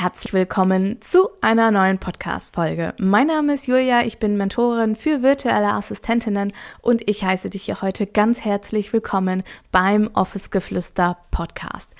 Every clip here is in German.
Herzlich willkommen zu einer neuen Podcast-Folge. Mein Name ist Julia, ich bin Mentorin für virtuelle Assistentinnen und ich heiße dich hier heute ganz herzlich willkommen beim Office Geflüster Podcast.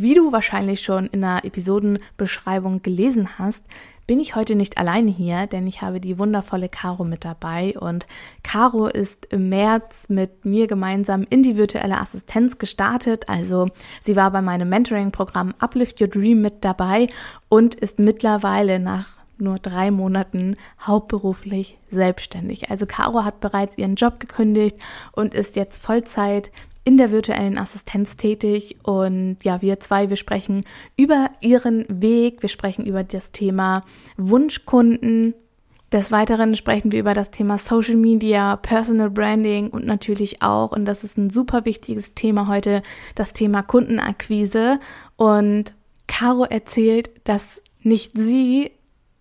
Wie du wahrscheinlich schon in der Episodenbeschreibung gelesen hast, bin ich heute nicht alleine hier, denn ich habe die wundervolle Caro mit dabei und Caro ist im März mit mir gemeinsam in die virtuelle Assistenz gestartet. Also sie war bei meinem Mentoring-Programm Uplift Your Dream mit dabei und ist mittlerweile nach nur drei Monaten hauptberuflich selbstständig. Also Caro hat bereits ihren Job gekündigt und ist jetzt Vollzeit in der virtuellen Assistenz tätig und ja, wir zwei, wir sprechen über ihren Weg, wir sprechen über das Thema Wunschkunden. Des Weiteren sprechen wir über das Thema Social Media, Personal Branding und natürlich auch, und das ist ein super wichtiges Thema heute, das Thema Kundenakquise. Und Caro erzählt, dass nicht sie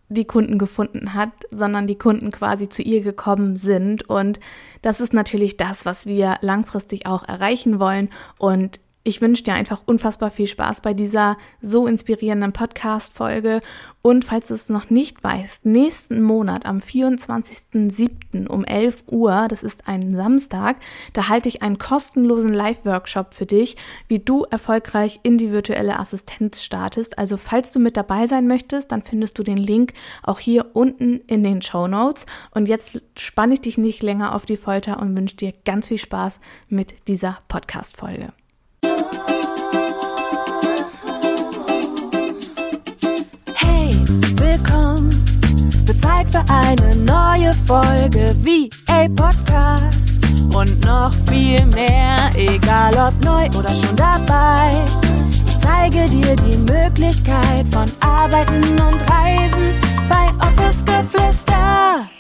die Kunden gefunden hat, sondern die Kunden quasi zu ihr gekommen sind. Und das ist natürlich das, was wir langfristig auch erreichen wollen. Und ich wünsche dir einfach unfassbar viel Spaß bei dieser so inspirierenden Podcast-Folge. Und falls du es noch nicht weißt, nächsten Monat am 24.07. um 11 Uhr, das ist ein Samstag, da halte ich einen kostenlosen Live-Workshop für dich, wie du erfolgreich in die virtuelle Assistenz startest. Also falls du mit dabei sein möchtest, dann findest du den Link auch hier unten in den Show Notes. Und jetzt spanne ich dich nicht länger auf die Folter und wünsche dir ganz viel Spaß mit dieser Podcast-Folge. Wird Zeit für eine neue Folge wie a Podcast. Und noch viel mehr, egal ob neu oder schon dabei. Ich zeige dir die Möglichkeit von Arbeiten und Reisen bei Office Geflüster.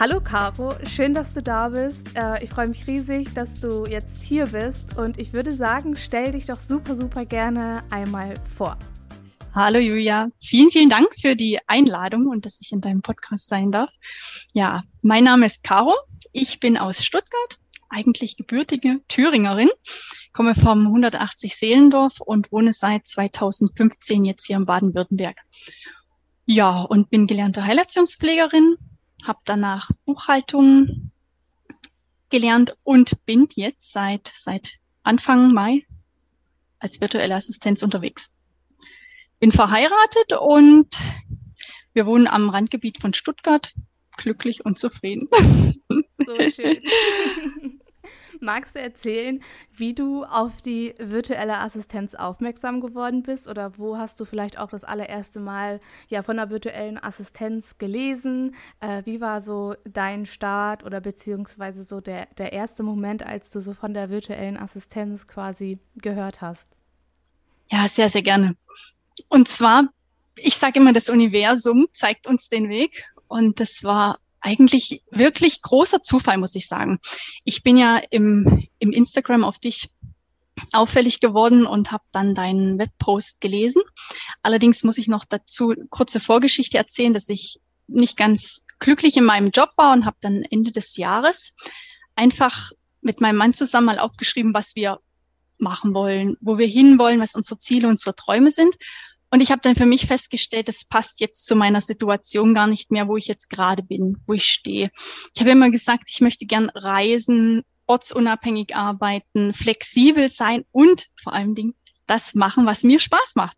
Hallo Caro, schön, dass du da bist. Äh, ich freue mich riesig, dass du jetzt hier bist und ich würde sagen, stell dich doch super, super gerne einmal vor. Hallo Julia, vielen, vielen Dank für die Einladung und dass ich in deinem Podcast sein darf. Ja, mein Name ist Caro, ich bin aus Stuttgart, eigentlich gebürtige Thüringerin, komme vom 180 Seelendorf und wohne seit 2015 jetzt hier in Baden-Württemberg. Ja, und bin gelernte Heilerziehungspflegerin, habe danach Buchhaltung gelernt und bin jetzt seit, seit Anfang Mai als virtuelle Assistenz unterwegs. Bin verheiratet und wir wohnen am Randgebiet von Stuttgart, glücklich und zufrieden. So schön. Magst du erzählen, wie du auf die virtuelle Assistenz aufmerksam geworden bist oder wo hast du vielleicht auch das allererste Mal ja von der virtuellen Assistenz gelesen? Äh, wie war so dein Start oder beziehungsweise so der, der erste Moment, als du so von der virtuellen Assistenz quasi gehört hast? Ja, sehr, sehr gerne. Und zwar, ich sage immer, das Universum zeigt uns den Weg. Und das war eigentlich wirklich großer Zufall, muss ich sagen. Ich bin ja im, im Instagram auf dich auffällig geworden und habe dann deinen Webpost gelesen. Allerdings muss ich noch dazu kurze Vorgeschichte erzählen, dass ich nicht ganz glücklich in meinem Job war und habe dann Ende des Jahres einfach mit meinem Mann zusammen mal aufgeschrieben, was wir machen wollen, wo wir hinwollen, was unsere Ziele, unsere Träume sind. Und ich habe dann für mich festgestellt, das passt jetzt zu meiner Situation gar nicht mehr, wo ich jetzt gerade bin, wo ich stehe. Ich habe immer gesagt, ich möchte gern reisen, ortsunabhängig arbeiten, flexibel sein und vor allen Dingen das machen, was mir Spaß macht.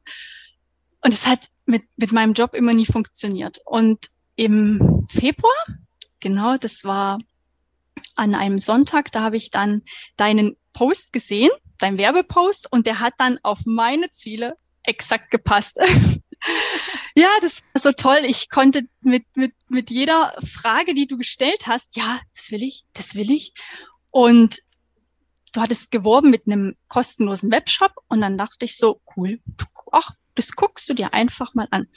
Und es hat mit, mit meinem Job immer nie funktioniert. Und im Februar, genau, das war an einem Sonntag, da habe ich dann deinen Post gesehen, dein Werbepost, und der hat dann auf meine Ziele exakt gepasst. ja, das war so toll. Ich konnte mit, mit, mit jeder Frage, die du gestellt hast, ja, das will ich, das will ich. Und du hattest geworben mit einem kostenlosen Webshop und dann dachte ich so, cool, ach, das guckst du dir einfach mal an.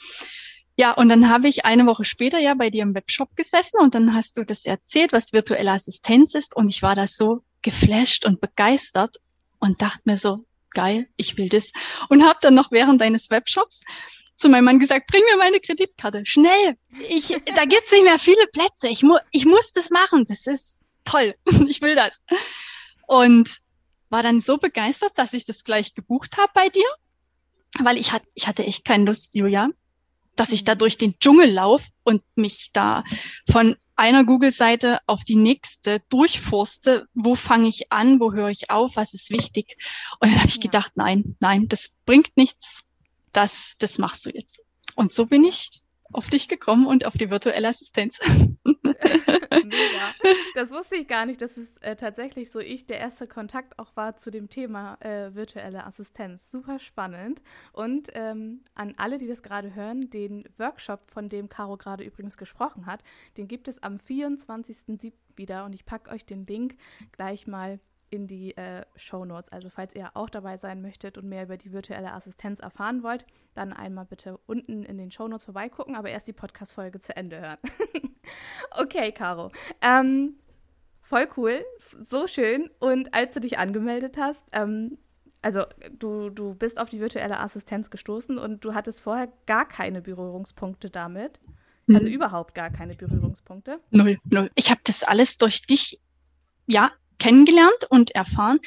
Ja, und dann habe ich eine Woche später ja bei dir im Webshop gesessen und dann hast du das erzählt, was virtuelle Assistenz ist und ich war da so geflasht und begeistert und dachte mir so, geil, ich will das. Und habe dann noch während deines Webshops zu meinem Mann gesagt, bring mir meine Kreditkarte, schnell. Ich, da gibt's nicht mehr viele Plätze. Ich, mu ich muss das machen. Das ist toll, ich will das. Und war dann so begeistert, dass ich das gleich gebucht habe bei dir, weil ich, hat, ich hatte echt keine Lust, Julia, dass ich da mhm. durch den Dschungel laufe und mich da von einer Google-Seite auf die nächste durchforste, wo fange ich an, wo höre ich auf, was ist wichtig. Und dann habe ich ja. gedacht, nein, nein, das bringt nichts, das, das machst du jetzt. Und so bin ich auf dich gekommen und auf die virtuelle Assistenz. Mega. Das wusste ich gar nicht, dass es äh, tatsächlich so ich der erste Kontakt auch war zu dem Thema äh, virtuelle Assistenz. Super spannend. Und ähm, an alle, die das gerade hören, den Workshop, von dem Caro gerade übrigens gesprochen hat, den gibt es am 24.07. wieder und ich packe euch den Link gleich mal in die äh, Show Notes. Also falls ihr auch dabei sein möchtet und mehr über die virtuelle Assistenz erfahren wollt, dann einmal bitte unten in den Show Notes vorbeigucken, aber erst die Podcast-Folge zu Ende hören. okay, Caro. Ähm, voll cool, so schön. Und als du dich angemeldet hast, ähm, also du, du bist auf die virtuelle Assistenz gestoßen und du hattest vorher gar keine Berührungspunkte damit. Also mhm. überhaupt gar keine Berührungspunkte. Null, null. Ich habe das alles durch dich, ja, kennengelernt und erfahren.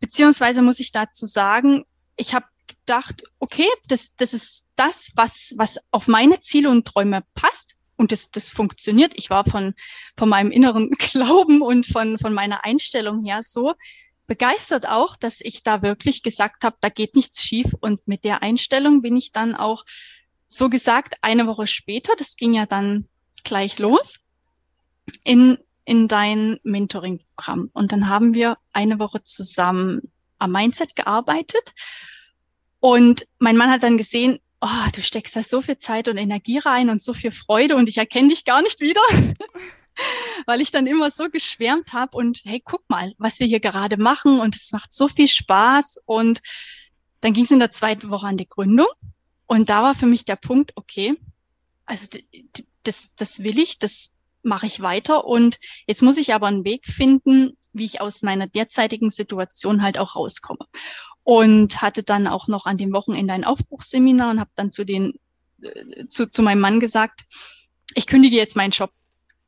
Beziehungsweise muss ich dazu sagen, ich habe gedacht, okay, das, das ist das, was, was auf meine Ziele und Träume passt. Und das, das funktioniert. Ich war von, von meinem inneren Glauben und von, von meiner Einstellung her so begeistert auch, dass ich da wirklich gesagt habe, da geht nichts schief. Und mit der Einstellung bin ich dann auch so gesagt eine Woche später, das ging ja dann gleich los, in in dein Mentoring-Programm. Und dann haben wir eine Woche zusammen am Mindset gearbeitet. Und mein Mann hat dann gesehen, oh, du steckst da so viel Zeit und Energie rein und so viel Freude und ich erkenne dich gar nicht wieder. Weil ich dann immer so geschwärmt habe und hey, guck mal, was wir hier gerade machen und es macht so viel Spaß. Und dann ging es in der zweiten Woche an die Gründung. Und da war für mich der Punkt, okay, also das, das will ich, das mache ich weiter. Und jetzt muss ich aber einen Weg finden, wie ich aus meiner derzeitigen Situation halt auch rauskomme. Und hatte dann auch noch an dem Wochenende ein Aufbruchsseminar und habe dann zu den äh, zu, zu meinem Mann gesagt, ich kündige jetzt meinen Job.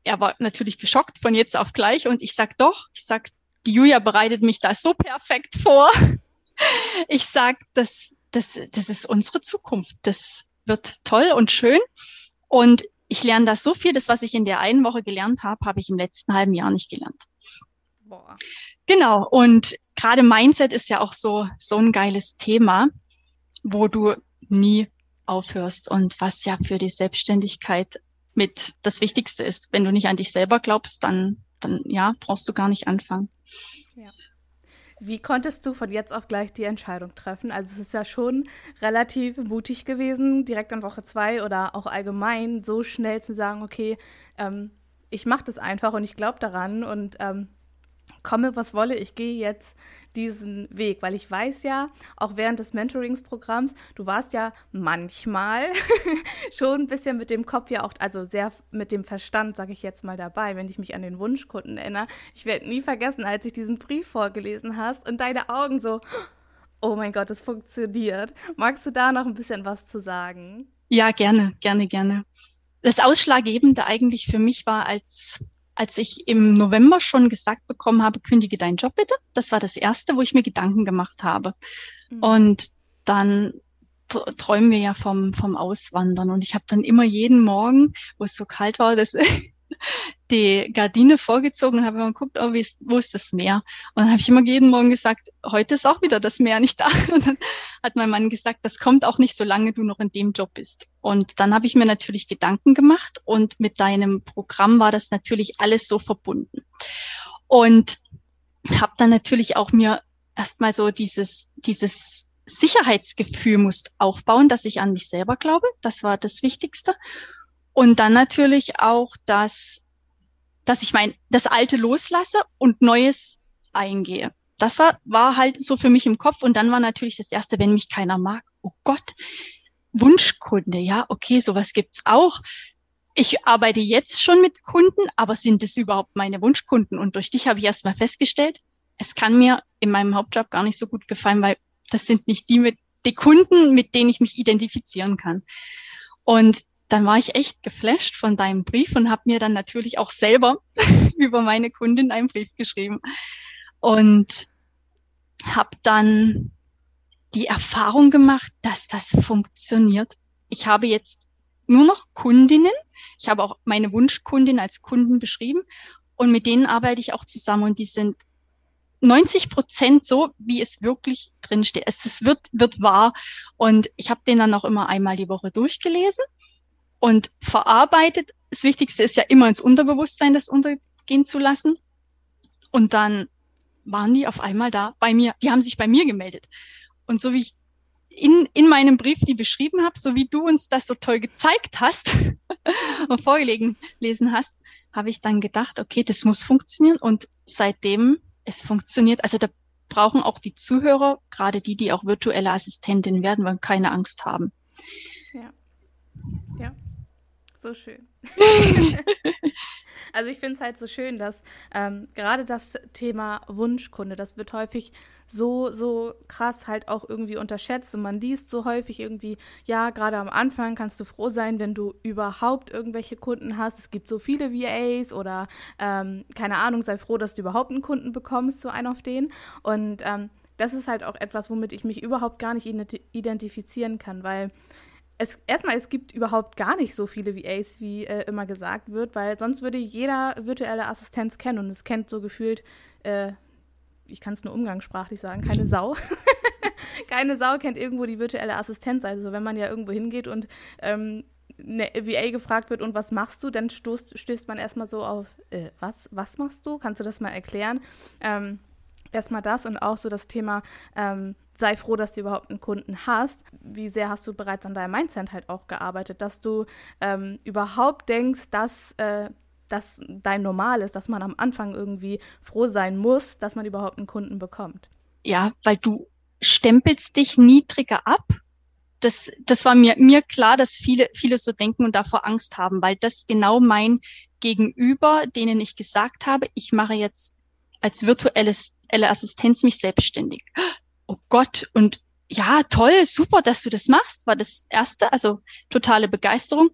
Er war natürlich geschockt von jetzt auf gleich und ich sag doch, ich sag, die Julia bereitet mich da so perfekt vor. Ich sag, das, das, das ist unsere Zukunft. Das wird toll und schön. Und ich lerne da so viel, das, was ich in der einen Woche gelernt habe, habe ich im letzten halben Jahr nicht gelernt. Boah. Genau. Und gerade Mindset ist ja auch so, so ein geiles Thema, wo du nie aufhörst und was ja für die Selbstständigkeit mit das Wichtigste ist. Wenn du nicht an dich selber glaubst, dann, dann ja, brauchst du gar nicht anfangen. Wie konntest du von jetzt auf gleich die Entscheidung treffen? Also es ist ja schon relativ mutig gewesen, direkt an Woche zwei oder auch allgemein so schnell zu sagen, okay, ähm, ich mache das einfach und ich glaube daran und ähm, komme, was wolle, ich gehe jetzt diesen Weg, weil ich weiß ja, auch während des Mentoringsprogramms, du warst ja manchmal schon ein bisschen mit dem Kopf ja auch, also sehr mit dem Verstand, sage ich jetzt mal dabei, wenn ich mich an den Wunschkunden erinnere. Ich werde nie vergessen, als ich diesen Brief vorgelesen hast und deine Augen so, oh mein Gott, es funktioniert. Magst du da noch ein bisschen was zu sagen? Ja, gerne, gerne, gerne. Das Ausschlaggebende eigentlich für mich war, als als ich im November schon gesagt bekommen habe, kündige deinen Job bitte. Das war das erste, wo ich mir Gedanken gemacht habe. Mhm. Und dann träumen wir ja vom, vom Auswandern. Und ich habe dann immer jeden Morgen, wo es so kalt war, das, die Gardine vorgezogen und habe immer geguckt, oh, ist, wo ist das Meer? Und dann habe ich immer jeden Morgen gesagt, heute ist auch wieder das Meer nicht da. Und dann hat mein Mann gesagt, das kommt auch nicht, solange du noch in dem Job bist. Und dann habe ich mir natürlich Gedanken gemacht und mit deinem Programm war das natürlich alles so verbunden. Und habe dann natürlich auch mir erstmal so dieses, dieses Sicherheitsgefühl muss aufbauen, dass ich an mich selber glaube. Das war das Wichtigste. Und dann natürlich auch, dass, dass ich mein, das Alte loslasse und Neues eingehe. Das war, war halt so für mich im Kopf. Und dann war natürlich das Erste, wenn mich keiner mag. Oh Gott, Wunschkunde. Ja, okay, sowas gibt's auch. Ich arbeite jetzt schon mit Kunden, aber sind es überhaupt meine Wunschkunden? Und durch dich habe ich erst mal festgestellt, es kann mir in meinem Hauptjob gar nicht so gut gefallen, weil das sind nicht die mit die Kunden, mit denen ich mich identifizieren kann. Und dann war ich echt geflasht von deinem Brief und habe mir dann natürlich auch selber über meine Kundin einen Brief geschrieben und habe dann die Erfahrung gemacht, dass das funktioniert. Ich habe jetzt nur noch Kundinnen. Ich habe auch meine Wunschkundin als Kunden beschrieben und mit denen arbeite ich auch zusammen und die sind 90 Prozent so, wie es wirklich drinsteht. Es, es wird, wird wahr. Und ich habe den dann auch immer einmal die Woche durchgelesen und verarbeitet. Das Wichtigste ist ja immer ins Unterbewusstsein das untergehen zu lassen. Und dann waren die auf einmal da bei mir. Die haben sich bei mir gemeldet. Und so wie ich in, in meinem Brief die beschrieben habe, so wie du uns das so toll gezeigt hast und vorgelegen lesen hast, habe ich dann gedacht, okay, das muss funktionieren. Und seitdem es funktioniert. Also da brauchen auch die Zuhörer, gerade die, die auch virtuelle Assistentin werden, wollen keine Angst haben. Ja. Ja. So schön. also ich finde es halt so schön, dass ähm, gerade das Thema Wunschkunde, das wird häufig so, so krass halt auch irgendwie unterschätzt und man liest so häufig irgendwie, ja, gerade am Anfang kannst du froh sein, wenn du überhaupt irgendwelche Kunden hast. Es gibt so viele VAs oder ähm, keine Ahnung, sei froh, dass du überhaupt einen Kunden bekommst, so einen auf den. Und ähm, das ist halt auch etwas, womit ich mich überhaupt gar nicht identifizieren kann, weil es erstmal, es gibt überhaupt gar nicht so viele VAs, wie äh, immer gesagt wird, weil sonst würde jeder virtuelle Assistenz kennen und es kennt so gefühlt, äh, ich kann es nur umgangssprachlich sagen, keine Sau. keine Sau kennt irgendwo die virtuelle Assistenz. Also wenn man ja irgendwo hingeht und ähm, eine VA gefragt wird, und was machst du, dann stoßt, stößt man erstmal so auf, äh, was, was machst du? Kannst du das mal erklären? Ähm, erstmal das und auch so das Thema, ähm, sei froh, dass du überhaupt einen Kunden hast. Wie sehr hast du bereits an deinem Mindset halt auch gearbeitet, dass du ähm, überhaupt denkst, dass äh, das dein Normal ist, dass man am Anfang irgendwie froh sein muss, dass man überhaupt einen Kunden bekommt. Ja, weil du stempelst dich niedriger ab. Das, das war mir, mir klar, dass viele, viele so denken und davor Angst haben, weil das genau mein Gegenüber, denen ich gesagt habe, ich mache jetzt als virtuelles Assistenz mich selbstständig oh Gott, und ja, toll, super, dass du das machst, war das erste, also totale Begeisterung.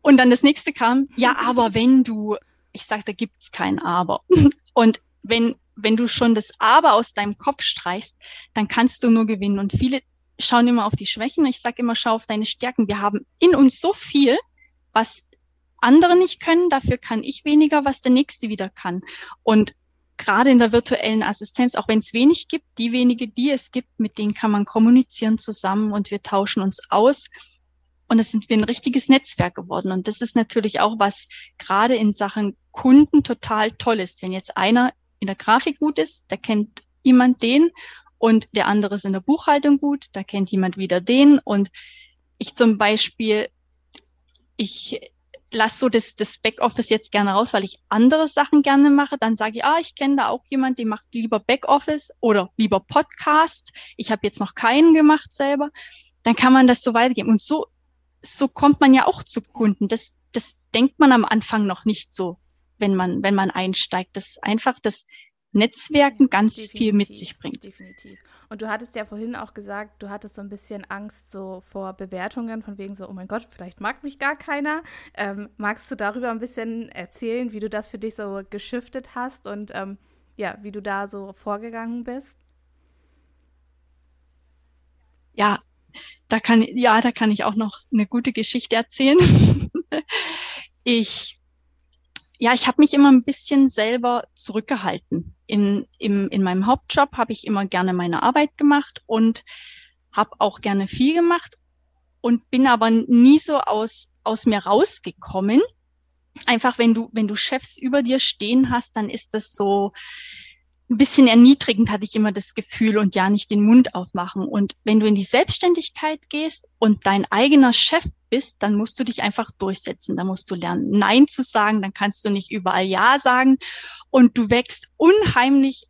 Und dann das nächste kam, ja, aber wenn du, ich sag, da gibt's kein Aber. Und wenn, wenn du schon das Aber aus deinem Kopf streichst, dann kannst du nur gewinnen. Und viele schauen immer auf die Schwächen. Ich sage immer, schau auf deine Stärken. Wir haben in uns so viel, was andere nicht können, dafür kann ich weniger, was der nächste wieder kann. Und gerade in der virtuellen Assistenz, auch wenn es wenig gibt, die wenige, die es gibt, mit denen kann man kommunizieren zusammen und wir tauschen uns aus. Und es sind wir ein richtiges Netzwerk geworden. Und das ist natürlich auch, was gerade in Sachen Kunden total toll ist. Wenn jetzt einer in der Grafik gut ist, da kennt jemand den und der andere ist in der Buchhaltung gut, da kennt jemand wieder den. Und ich zum Beispiel, ich lass so das, das Backoffice jetzt gerne raus, weil ich andere Sachen gerne mache. Dann sage ich, ah, ich kenne da auch jemand, der macht lieber Backoffice oder lieber Podcast. Ich habe jetzt noch keinen gemacht selber. Dann kann man das so weitergeben. Und so, so kommt man ja auch zu Kunden. Das, das denkt man am Anfang noch nicht so, wenn man, wenn man einsteigt. Das ist einfach das Netzwerken ganz definitiv, viel mit sich bringt. Definitiv. Und du hattest ja vorhin auch gesagt, du hattest so ein bisschen Angst so vor Bewertungen, von wegen so, oh mein Gott, vielleicht mag mich gar keiner. Ähm, magst du darüber ein bisschen erzählen, wie du das für dich so geschiftet hast und ähm, ja, wie du da so vorgegangen bist? Ja, da kann, ja, da kann ich auch noch eine gute Geschichte erzählen. ich ja, ich habe mich immer ein bisschen selber zurückgehalten. In, im, in meinem Hauptjob habe ich immer gerne meine Arbeit gemacht und habe auch gerne viel gemacht und bin aber nie so aus, aus mir rausgekommen. Einfach wenn du, wenn du Chefs über dir stehen hast, dann ist das so, ein bisschen erniedrigend hatte ich immer das Gefühl und ja nicht den Mund aufmachen. Und wenn du in die Selbstständigkeit gehst und dein eigener Chef bist, dann musst du dich einfach durchsetzen. Da musst du lernen, Nein zu sagen. Dann kannst du nicht überall Ja sagen. Und du wächst unheimlich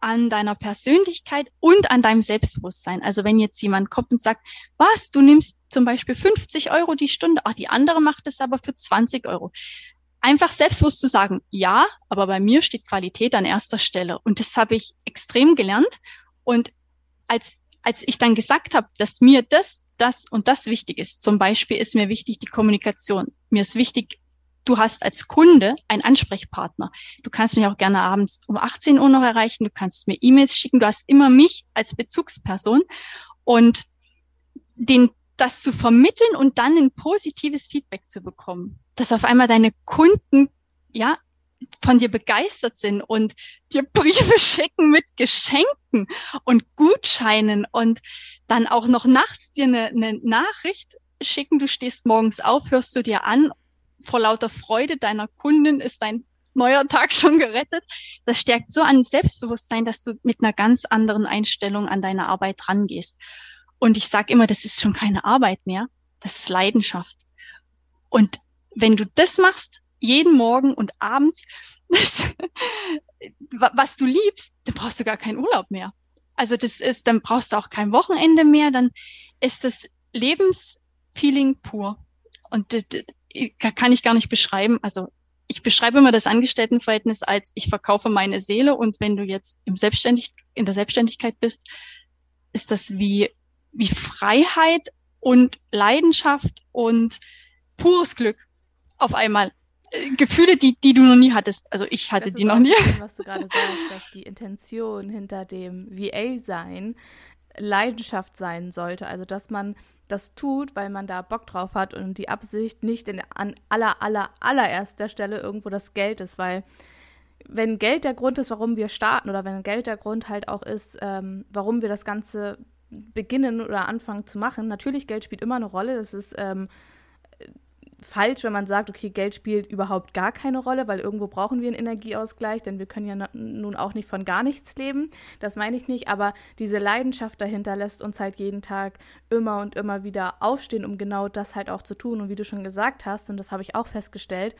an deiner Persönlichkeit und an deinem Selbstbewusstsein. Also wenn jetzt jemand kommt und sagt, was, du nimmst zum Beispiel 50 Euro die Stunde, ach, die andere macht es aber für 20 Euro einfach selbstbewusst zu sagen, ja, aber bei mir steht Qualität an erster Stelle. Und das habe ich extrem gelernt. Und als, als ich dann gesagt habe, dass mir das das und das wichtig ist, zum Beispiel ist mir wichtig die Kommunikation. Mir ist wichtig, du hast als Kunde einen Ansprechpartner. Du kannst mich auch gerne abends um 18 Uhr noch erreichen, du kannst mir E-Mails schicken, du hast immer mich als Bezugsperson und den, das zu vermitteln und dann ein positives Feedback zu bekommen, dass auf einmal deine Kunden, ja, von dir begeistert sind und dir Briefe schicken mit Geschenken und Gutscheinen und dann auch noch nachts dir eine, eine Nachricht schicken. Du stehst morgens auf, hörst du dir an, vor lauter Freude deiner Kundin ist dein neuer Tag schon gerettet. Das stärkt so an Selbstbewusstsein, dass du mit einer ganz anderen Einstellung an deine Arbeit rangehst. Und ich sage immer, das ist schon keine Arbeit mehr, das ist Leidenschaft. Und wenn du das machst, jeden Morgen und abends, das, was du liebst, dann brauchst du gar keinen Urlaub mehr. Also das ist, dann brauchst du auch kein Wochenende mehr, dann ist das Lebensfeeling pur. Und das, das kann ich gar nicht beschreiben. Also ich beschreibe immer das Angestelltenverhältnis als ich verkaufe meine Seele und wenn du jetzt im Selbstständig, in der Selbstständigkeit bist, ist das wie, wie Freiheit und Leidenschaft und pures Glück auf einmal. Gefühle, die, die du noch nie hattest. Also ich hatte die noch nie. Schön, was du gerade sagst, dass die Intention hinter dem VA-Sein Leidenschaft sein sollte. Also dass man das tut, weil man da Bock drauf hat und die Absicht nicht in, an aller, aller, allererster Stelle irgendwo das Geld ist, weil wenn Geld der Grund ist, warum wir starten oder wenn Geld der Grund halt auch ist, ähm, warum wir das Ganze beginnen oder anfangen zu machen, natürlich Geld spielt immer eine Rolle. Das ist ähm, falsch, wenn man sagt, okay, Geld spielt überhaupt gar keine Rolle, weil irgendwo brauchen wir einen Energieausgleich, denn wir können ja nun auch nicht von gar nichts leben. Das meine ich nicht, aber diese Leidenschaft dahinter lässt uns halt jeden Tag immer und immer wieder aufstehen, um genau das halt auch zu tun. Und wie du schon gesagt hast, und das habe ich auch festgestellt,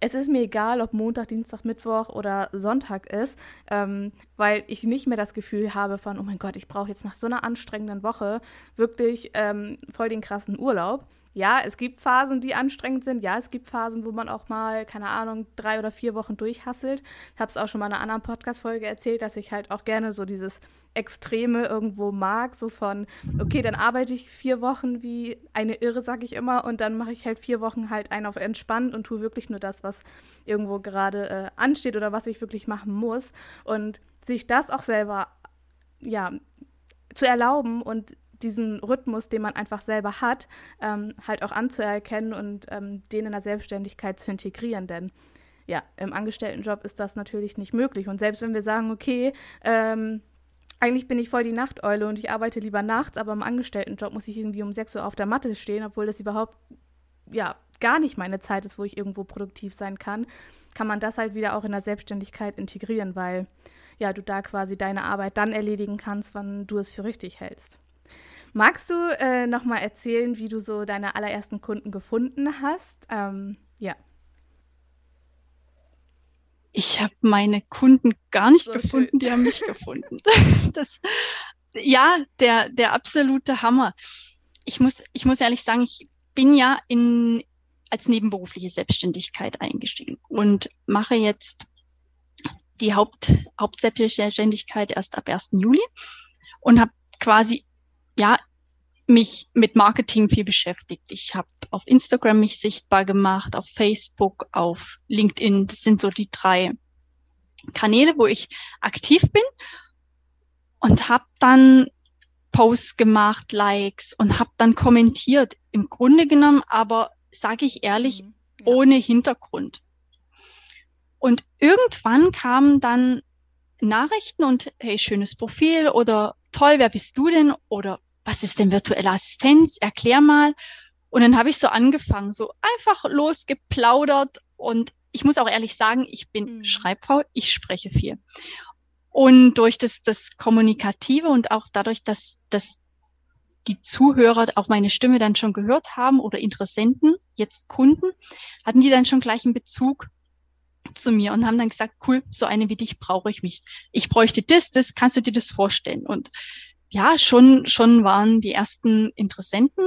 es ist mir egal, ob Montag, Dienstag, Mittwoch oder Sonntag ist, ähm, weil ich nicht mehr das Gefühl habe von, oh mein Gott, ich brauche jetzt nach so einer anstrengenden Woche wirklich ähm, voll den krassen Urlaub, ja, es gibt Phasen, die anstrengend sind. Ja, es gibt Phasen, wo man auch mal, keine Ahnung, drei oder vier Wochen durchhasselt. Ich habe es auch schon mal in einer anderen Podcast-Folge erzählt, dass ich halt auch gerne so dieses Extreme irgendwo mag, so von, okay, dann arbeite ich vier Wochen wie eine Irre, sag ich immer, und dann mache ich halt vier Wochen halt einen auf entspannt und tue wirklich nur das, was irgendwo gerade äh, ansteht oder was ich wirklich machen muss. Und sich das auch selber, ja, zu erlauben und diesen Rhythmus, den man einfach selber hat, ähm, halt auch anzuerkennen und ähm, den in der Selbstständigkeit zu integrieren. Denn ja, im Angestelltenjob ist das natürlich nicht möglich. Und selbst wenn wir sagen, okay, ähm, eigentlich bin ich voll die Nachteule und ich arbeite lieber nachts, aber im Angestelltenjob muss ich irgendwie um 6 Uhr auf der Matte stehen, obwohl das überhaupt ja gar nicht meine Zeit ist, wo ich irgendwo produktiv sein kann, kann man das halt wieder auch in der Selbstständigkeit integrieren, weil ja, du da quasi deine Arbeit dann erledigen kannst, wann du es für richtig hältst. Magst du äh, noch mal erzählen, wie du so deine allerersten Kunden gefunden hast? Ähm, ja. Ich habe meine Kunden gar nicht so gefunden, schön. die haben mich gefunden. Das, ja, der, der absolute Hammer. Ich muss, ich muss ehrlich sagen, ich bin ja in, als nebenberufliche Selbstständigkeit eingestiegen und mache jetzt die Haupt, Hauptselbstständigkeit erst ab 1. Juli und habe quasi ja, mich mit Marketing viel beschäftigt. Ich habe auf Instagram mich sichtbar gemacht, auf Facebook, auf LinkedIn. Das sind so die drei Kanäle, wo ich aktiv bin und habe dann Posts gemacht, Likes und habe dann kommentiert. Im Grunde genommen, aber sage ich ehrlich, mhm, ja. ohne Hintergrund. Und irgendwann kamen dann Nachrichten und hey, schönes Profil oder toll, wer bist du denn? Oder was ist denn virtuelle Assistenz? Erklär mal. Und dann habe ich so angefangen, so einfach losgeplaudert. Und ich muss auch ehrlich sagen, ich bin mhm. schreibfaul, ich spreche viel. Und durch das, das Kommunikative und auch dadurch, dass, dass die Zuhörer auch meine Stimme dann schon gehört haben oder Interessenten, jetzt Kunden, hatten die dann schon gleich einen Bezug zu mir und haben dann gesagt, cool, so eine wie dich brauche ich mich. Ich bräuchte das, das, kannst du dir das vorstellen? Und ja, schon, schon waren die ersten Interessenten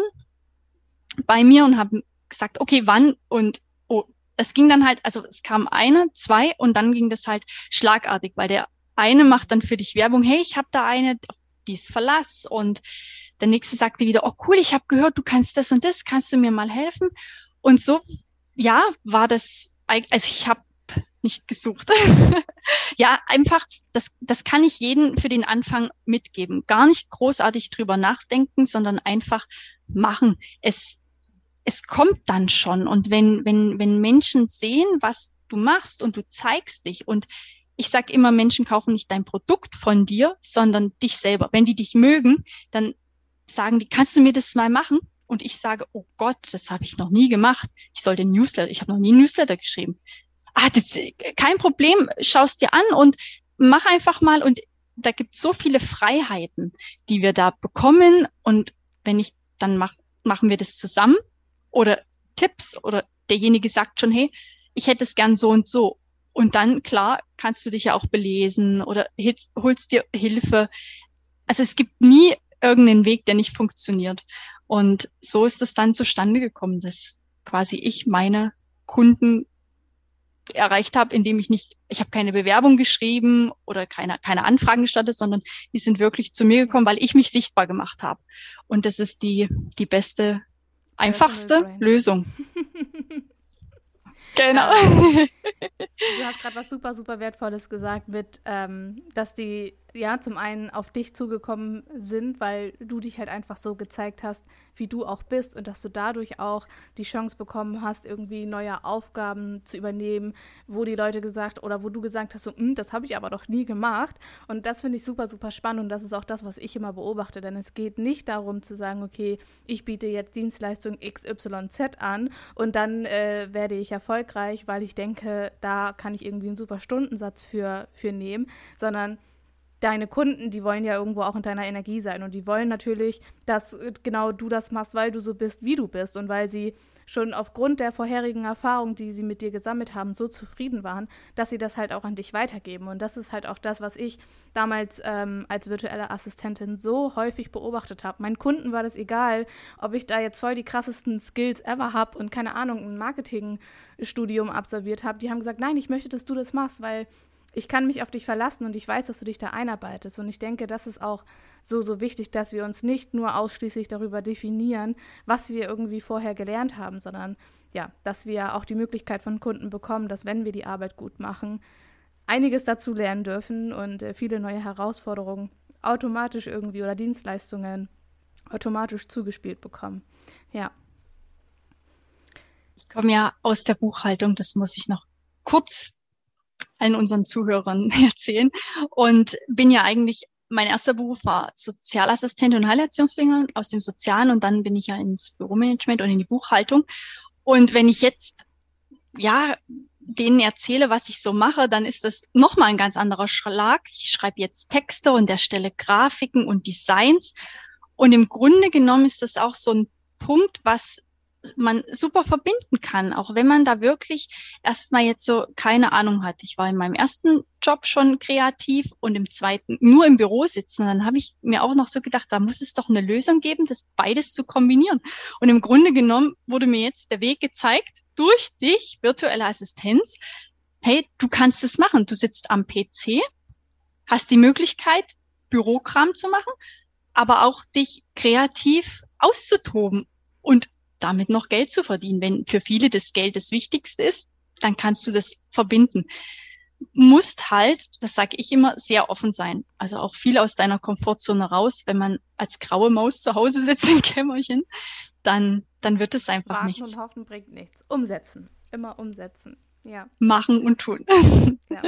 bei mir und haben gesagt, okay, wann? Und oh, es ging dann halt, also es kam eine, zwei und dann ging das halt schlagartig, weil der eine macht dann für dich Werbung, hey, ich habe da eine, dies verlass und der nächste sagte wieder, oh cool, ich habe gehört, du kannst das und das, kannst du mir mal helfen? Und so, ja, war das, also ich habe nicht gesucht. ja, einfach, das, das kann ich jeden für den Anfang mitgeben. Gar nicht großartig drüber nachdenken, sondern einfach machen. Es, es kommt dann schon. Und wenn, wenn, wenn Menschen sehen, was du machst und du zeigst dich und ich sage immer, Menschen kaufen nicht dein Produkt von dir, sondern dich selber. Wenn die dich mögen, dann sagen die, kannst du mir das mal machen? Und ich sage, oh Gott, das habe ich noch nie gemacht. Ich soll den Newsletter, ich habe noch nie einen Newsletter geschrieben. Ah, das, kein Problem, schaust dir an und mach einfach mal. Und da gibt so viele Freiheiten, die wir da bekommen. Und wenn ich dann mach, machen wir das zusammen oder Tipps oder derjenige sagt schon, hey, ich hätte es gern so und so. Und dann, klar, kannst du dich ja auch belesen oder holst dir Hilfe. Also es gibt nie irgendeinen Weg, der nicht funktioniert. Und so ist es dann zustande gekommen, dass quasi ich meine Kunden erreicht habe, indem ich nicht, ich habe keine Bewerbung geschrieben oder keine, keine Anfragen gestattet, sondern die sind wirklich zu mir gekommen, weil ich mich sichtbar gemacht habe. Und das ist die, die beste, einfachste Lösung. Genau. Ähm, du hast gerade was super, super Wertvolles gesagt mit, ähm, dass die ja zum einen auf dich zugekommen sind, weil du dich halt einfach so gezeigt hast, wie du auch bist und dass du dadurch auch die Chance bekommen hast, irgendwie neue Aufgaben zu übernehmen, wo die Leute gesagt oder wo du gesagt hast, so, hm, das habe ich aber doch nie gemacht. Und das finde ich super, super spannend und das ist auch das, was ich immer beobachte, denn es geht nicht darum zu sagen, okay, ich biete jetzt Dienstleistung XYZ an und dann äh, werde ich erfolgreich, weil ich denke, da kann ich irgendwie einen super Stundensatz für, für nehmen, sondern deine Kunden, die wollen ja irgendwo auch in deiner Energie sein und die wollen natürlich, dass äh, genau du das machst, weil du so bist, wie du bist und weil sie schon aufgrund der vorherigen Erfahrung, die sie mit dir gesammelt haben, so zufrieden waren, dass sie das halt auch an dich weitergeben. Und das ist halt auch das, was ich damals ähm, als virtuelle Assistentin so häufig beobachtet habe. Meinen Kunden war das egal, ob ich da jetzt voll die krassesten Skills ever habe und keine Ahnung, ein Marketingstudium absolviert habe. Die haben gesagt, nein, ich möchte, dass du das machst, weil ich kann mich auf dich verlassen und ich weiß, dass du dich da einarbeitest. Und ich denke, das ist auch so, so wichtig, dass wir uns nicht nur ausschließlich darüber definieren, was wir irgendwie vorher gelernt haben, sondern ja, dass wir auch die Möglichkeit von Kunden bekommen, dass wenn wir die Arbeit gut machen, einiges dazu lernen dürfen und äh, viele neue Herausforderungen automatisch irgendwie oder Dienstleistungen automatisch zugespielt bekommen. Ja. Ich komme ja aus der Buchhaltung, das muss ich noch kurz allen unseren Zuhörern erzählen. Und bin ja eigentlich, mein erster Beruf war Sozialassistent und Heilerziehungsfinger aus dem Sozialen und dann bin ich ja ins Büromanagement und in die Buchhaltung. Und wenn ich jetzt, ja, denen erzähle, was ich so mache, dann ist das nochmal ein ganz anderer Schlag. Ich schreibe jetzt Texte und erstelle Grafiken und Designs. Und im Grunde genommen ist das auch so ein Punkt, was man super verbinden kann, auch wenn man da wirklich erstmal jetzt so keine Ahnung hat. Ich war in meinem ersten Job schon kreativ und im zweiten nur im Büro sitzen. Dann habe ich mir auch noch so gedacht, da muss es doch eine Lösung geben, das beides zu kombinieren. Und im Grunde genommen wurde mir jetzt der Weg gezeigt durch dich, virtuelle Assistenz. Hey, du kannst es machen. Du sitzt am PC, hast die Möglichkeit, Bürokram zu machen, aber auch dich kreativ auszutoben und damit noch Geld zu verdienen. Wenn für viele das Geld das Wichtigste ist, dann kannst du das verbinden. Musst halt, das sage ich immer, sehr offen sein. Also auch viel aus deiner Komfortzone raus. Wenn man als graue Maus zu Hause sitzt im Kämmerchen, dann, dann wird es einfach Warten nichts. und hoffen bringt nichts. Umsetzen. Immer umsetzen. Ja. Machen und tun. Ja.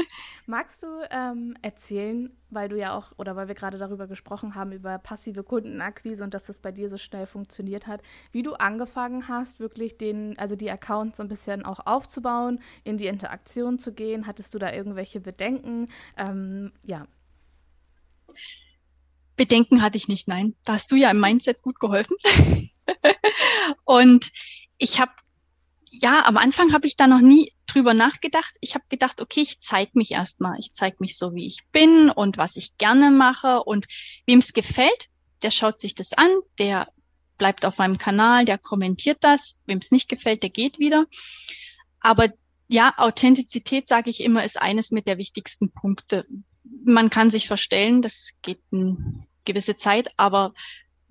Magst du ähm, erzählen, weil du ja auch, oder weil wir gerade darüber gesprochen haben, über passive Kundenakquise und dass das bei dir so schnell funktioniert hat, wie du angefangen hast, wirklich den, also die Accounts so ein bisschen auch aufzubauen, in die Interaktion zu gehen? Hattest du da irgendwelche Bedenken? Ähm, ja. Bedenken hatte ich nicht, nein. Da hast du ja im Mindset gut geholfen. und ich habe ja, am Anfang habe ich da noch nie drüber nachgedacht. Ich habe gedacht, okay, ich zeige mich erstmal. Ich zeige mich so, wie ich bin und was ich gerne mache. Und wem es gefällt, der schaut sich das an, der bleibt auf meinem Kanal, der kommentiert das. Wem es nicht gefällt, der geht wieder. Aber ja, Authentizität, sage ich immer, ist eines mit der wichtigsten Punkte. Man kann sich verstellen, das geht, gewisse Zeit, aber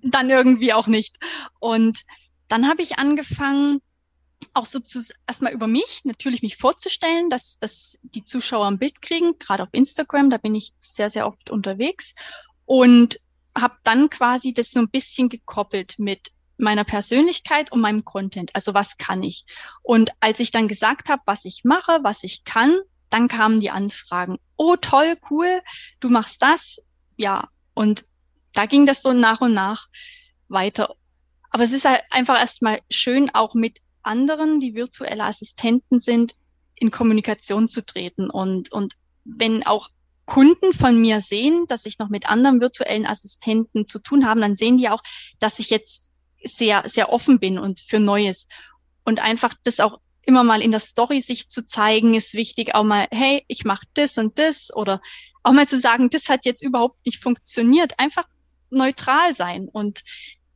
dann irgendwie auch nicht. Und dann habe ich angefangen, auch so zu, erstmal über mich, natürlich mich vorzustellen, dass, dass die Zuschauer ein Bild kriegen, gerade auf Instagram, da bin ich sehr, sehr oft unterwegs und habe dann quasi das so ein bisschen gekoppelt mit meiner Persönlichkeit und meinem Content. Also was kann ich? Und als ich dann gesagt habe, was ich mache, was ich kann, dann kamen die Anfragen. Oh, toll, cool, du machst das. Ja. Und da ging das so nach und nach weiter. Aber es ist halt einfach erstmal schön, auch mit anderen, die virtuelle Assistenten sind, in Kommunikation zu treten. Und, und wenn auch Kunden von mir sehen, dass ich noch mit anderen virtuellen Assistenten zu tun habe, dann sehen die auch, dass ich jetzt sehr, sehr offen bin und für Neues. Und einfach das auch immer mal in der Story sich zu zeigen, ist wichtig. Auch mal, hey, ich mache das und das oder auch mal zu sagen, das hat jetzt überhaupt nicht funktioniert. Einfach neutral sein und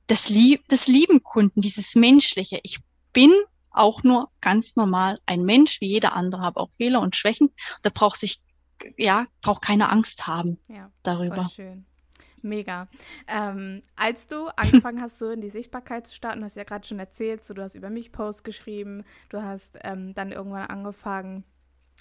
das, Lieb das lieben Kunden, dieses Menschliche. Ich bin auch nur ganz normal ein Mensch, wie jeder andere, habe auch Fehler und Schwächen. Da braucht sich, ja, braucht keine Angst haben ja, darüber. schön. Mega. Ähm, als du angefangen hast, so in die Sichtbarkeit zu starten, hast du ja gerade schon erzählt, so du hast über mich Post geschrieben, du hast ähm, dann irgendwann angefangen,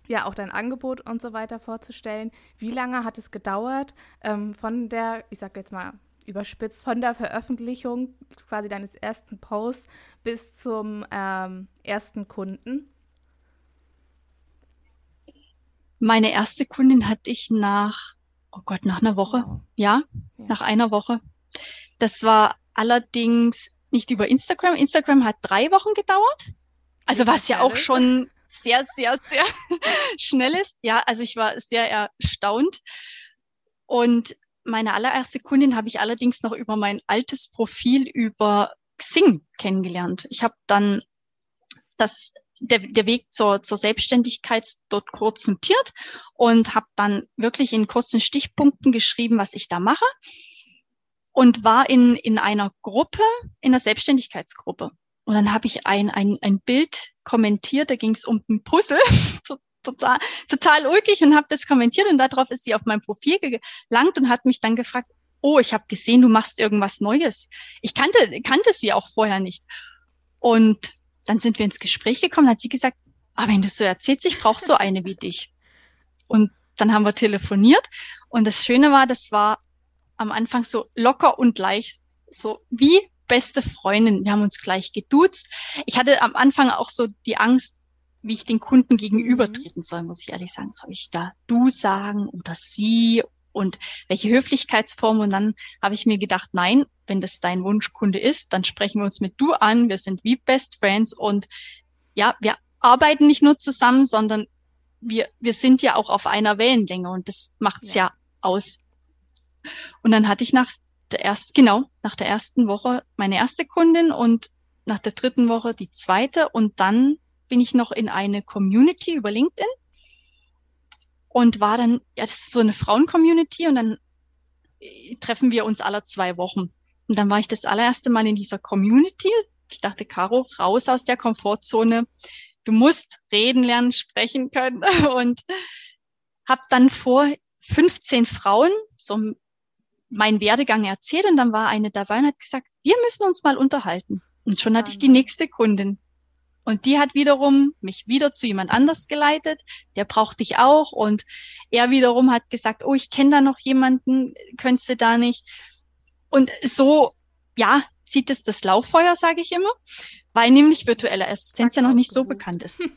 ja, auch dein Angebot und so weiter vorzustellen. Wie lange hat es gedauert ähm, von der, ich sag jetzt mal, überspitzt von der Veröffentlichung quasi deines ersten Posts bis zum ähm, ersten Kunden? Meine erste Kundin hatte ich nach, oh Gott, nach einer Woche. Ja, ja, nach einer Woche. Das war allerdings nicht über Instagram. Instagram hat drei Wochen gedauert. Also was ja auch schon sehr, sehr, sehr schnell ist. Ja, also ich war sehr erstaunt. Und meine allererste Kundin habe ich allerdings noch über mein altes Profil über Xing kennengelernt. Ich habe dann das der, der Weg zur, zur Selbstständigkeit dort kurz notiert und habe dann wirklich in kurzen Stichpunkten geschrieben, was ich da mache und war in, in einer Gruppe, in der Selbstständigkeitsgruppe. Und dann habe ich ein, ein, ein Bild kommentiert, da ging es um ein Puzzle, total, total ulkig und habe das kommentiert und darauf ist sie auf mein Profil gelangt und hat mich dann gefragt, oh, ich habe gesehen, du machst irgendwas Neues. Ich kannte, kannte sie auch vorher nicht. Und dann sind wir ins Gespräch gekommen, hat sie gesagt, ah, wenn du so erzählst, ich brauche so eine wie dich. Und dann haben wir telefoniert und das Schöne war, das war am Anfang so locker und leicht, so wie beste Freundin. Wir haben uns gleich geduzt. Ich hatte am Anfang auch so die Angst, wie ich den Kunden gegenübertreten mhm. soll, muss ich ehrlich sagen. Soll ich da du sagen oder sie und welche Höflichkeitsform? Und dann habe ich mir gedacht, nein, wenn das dein Wunschkunde ist, dann sprechen wir uns mit du an. Wir sind wie Best Friends und ja, wir arbeiten nicht nur zusammen, sondern wir, wir sind ja auch auf einer Wellenlänge und das macht's ja. ja aus. Und dann hatte ich nach der ersten, genau, nach der ersten Woche meine erste Kundin und nach der dritten Woche die zweite und dann bin ich noch in eine Community über LinkedIn und war dann, ja, das ist so eine Frauen-Community und dann äh, treffen wir uns alle zwei Wochen. Und dann war ich das allererste Mal in dieser Community. Ich dachte, Caro, raus aus der Komfortzone. Du musst reden lernen, sprechen können und habe dann vor 15 Frauen so meinen Werdegang erzählt und dann war eine dabei und hat gesagt, wir müssen uns mal unterhalten. Und schon hatte ich die nächste Kundin. Und die hat wiederum mich wieder zu jemand anders geleitet, der braucht dich auch. Und er wiederum hat gesagt, oh, ich kenne da noch jemanden, könntest du da nicht. Und so, ja, zieht es das Lauffeuer, sage ich immer, weil nämlich virtuelle Assistenz ja noch nicht so bekannt ist.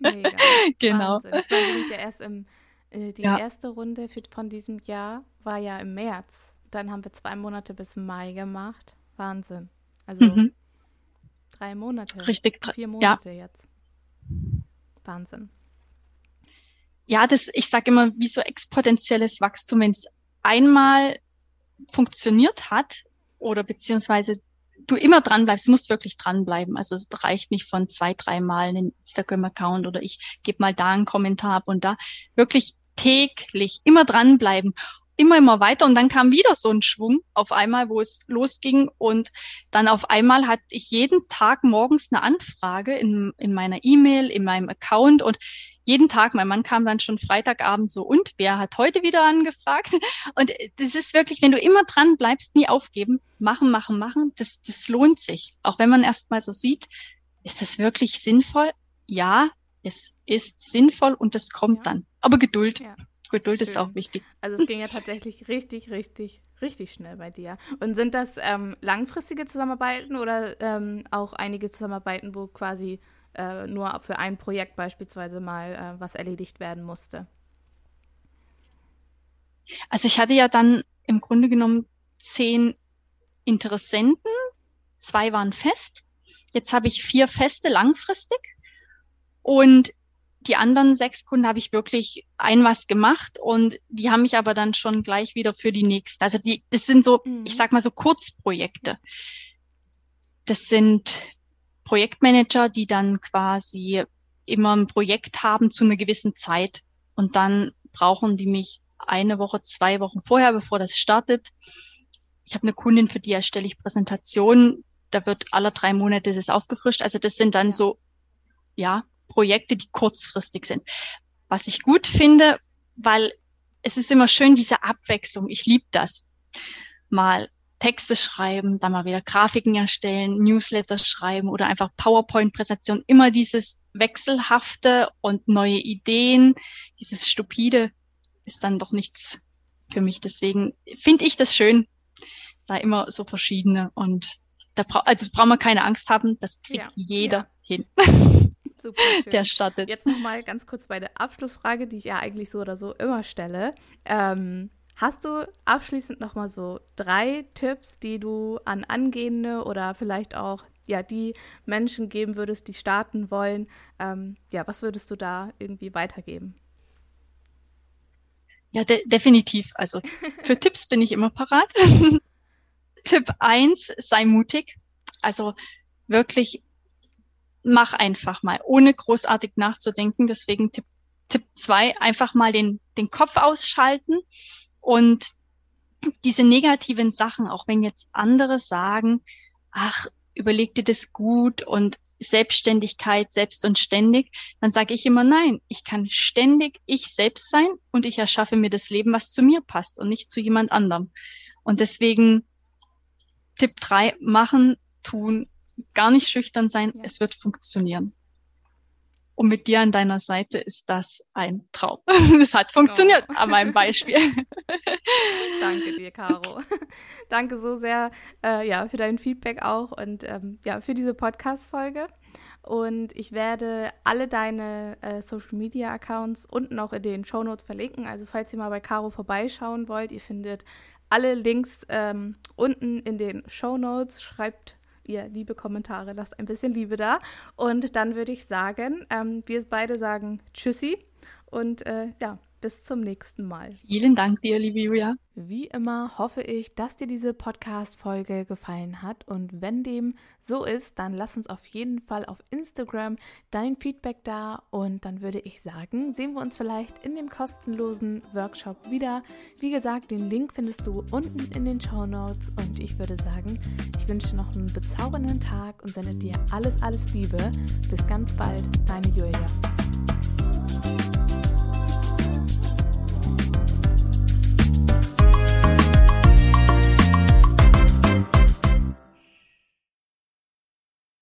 Mega. Genau. Wahnsinn. Ich meine, ja erst im, äh, die ja. erste Runde für, von diesem Jahr war ja im März. Dann haben wir zwei Monate bis Mai gemacht. Wahnsinn. Also mhm. drei Monate. Richtig. Vier Monate ja. jetzt. Wahnsinn. Ja, das, ich sage immer, wie so exponentielles Wachstum, wenn es einmal funktioniert hat oder beziehungsweise du immer dran bleibst, musst wirklich dranbleiben. Also es reicht nicht von zwei, drei Mal einen Instagram-Account oder ich gebe mal da einen Kommentar ab und da. Wirklich täglich immer dranbleiben immer, immer weiter und dann kam wieder so ein Schwung auf einmal, wo es losging und dann auf einmal hatte ich jeden Tag morgens eine Anfrage in, in meiner E-Mail, in meinem Account und jeden Tag. Mein Mann kam dann schon Freitagabend so, und wer hat heute wieder angefragt? Und das ist wirklich, wenn du immer dran bleibst, nie aufgeben, machen, machen, machen, das, das lohnt sich. Auch wenn man erst mal so sieht, ist das wirklich sinnvoll? Ja, es ist sinnvoll und es kommt ja. dann. Aber Geduld. Ja. Geduld Schön. ist auch wichtig. Also es ging ja tatsächlich richtig, richtig, richtig schnell bei dir. Und sind das ähm, langfristige Zusammenarbeiten oder ähm, auch einige Zusammenarbeiten, wo quasi äh, nur für ein Projekt beispielsweise mal äh, was erledigt werden musste? Also ich hatte ja dann im Grunde genommen zehn Interessenten, zwei waren fest. Jetzt habe ich vier feste langfristig und die anderen sechs Kunden habe ich wirklich ein was gemacht und die haben mich aber dann schon gleich wieder für die nächsten. Also die, das sind so, mhm. ich sag mal so Kurzprojekte. Das sind Projektmanager, die dann quasi immer ein Projekt haben zu einer gewissen Zeit und dann brauchen die mich eine Woche, zwei Wochen vorher, bevor das startet. Ich habe eine Kundin, für die erstelle ich Präsentationen. Da wird alle drei Monate das aufgefrischt. Also das sind dann so, ja, Projekte, die kurzfristig sind. Was ich gut finde, weil es ist immer schön, diese Abwechslung. Ich liebe das. Mal Texte schreiben, dann mal wieder Grafiken erstellen, Newsletter schreiben oder einfach PowerPoint-Präsentation. Immer dieses Wechselhafte und neue Ideen, dieses Stupide ist dann doch nichts für mich. Deswegen finde ich das schön, da immer so verschiedene und da bra also braucht man keine Angst haben, das kriegt ja, jeder ja. hin. Super schön. Der startet. Jetzt nochmal ganz kurz bei der Abschlussfrage, die ich ja eigentlich so oder so immer stelle. Ähm, hast du abschließend nochmal so drei Tipps, die du an angehende oder vielleicht auch ja, die Menschen geben würdest, die starten wollen? Ähm, ja, was würdest du da irgendwie weitergeben? Ja, de definitiv. Also für Tipps bin ich immer parat. Tipp eins: sei mutig. Also wirklich mach einfach mal, ohne großartig nachzudenken. Deswegen Tipp, Tipp zwei, einfach mal den, den Kopf ausschalten und diese negativen Sachen, auch wenn jetzt andere sagen, ach, überleg dir das gut und Selbstständigkeit, selbst und ständig, dann sage ich immer nein, ich kann ständig ich selbst sein und ich erschaffe mir das Leben, was zu mir passt und nicht zu jemand anderem. Und deswegen Tipp drei: machen, tun, gar nicht schüchtern sein, ja. es wird funktionieren. Und mit dir an deiner Seite ist das ein Traum. Es hat funktioniert oh. an meinem Beispiel. Danke dir, Caro. Danke so sehr äh, ja, für dein Feedback auch und ähm, ja, für diese Podcast-Folge. Und ich werde alle deine äh, Social Media Accounts unten auch in den Show Notes verlinken. Also, falls ihr mal bei Caro vorbeischauen wollt, ihr findet alle Links ähm, unten in den Show Notes. Schreibt ihr liebe Kommentare, lasst ein bisschen Liebe da. Und dann würde ich sagen, ähm, wir beide sagen Tschüssi und äh, ja, bis zum nächsten Mal. Vielen Dank dir, liebe Julia. Wie immer hoffe ich, dass dir diese Podcast-Folge gefallen hat. Und wenn dem so ist, dann lass uns auf jeden Fall auf Instagram dein Feedback da. Und dann würde ich sagen, sehen wir uns vielleicht in dem kostenlosen Workshop wieder. Wie gesagt, den Link findest du unten in den Show Notes. Und ich würde sagen, ich wünsche noch einen bezaubernden Tag und sende dir alles, alles Liebe. Bis ganz bald, deine Julia.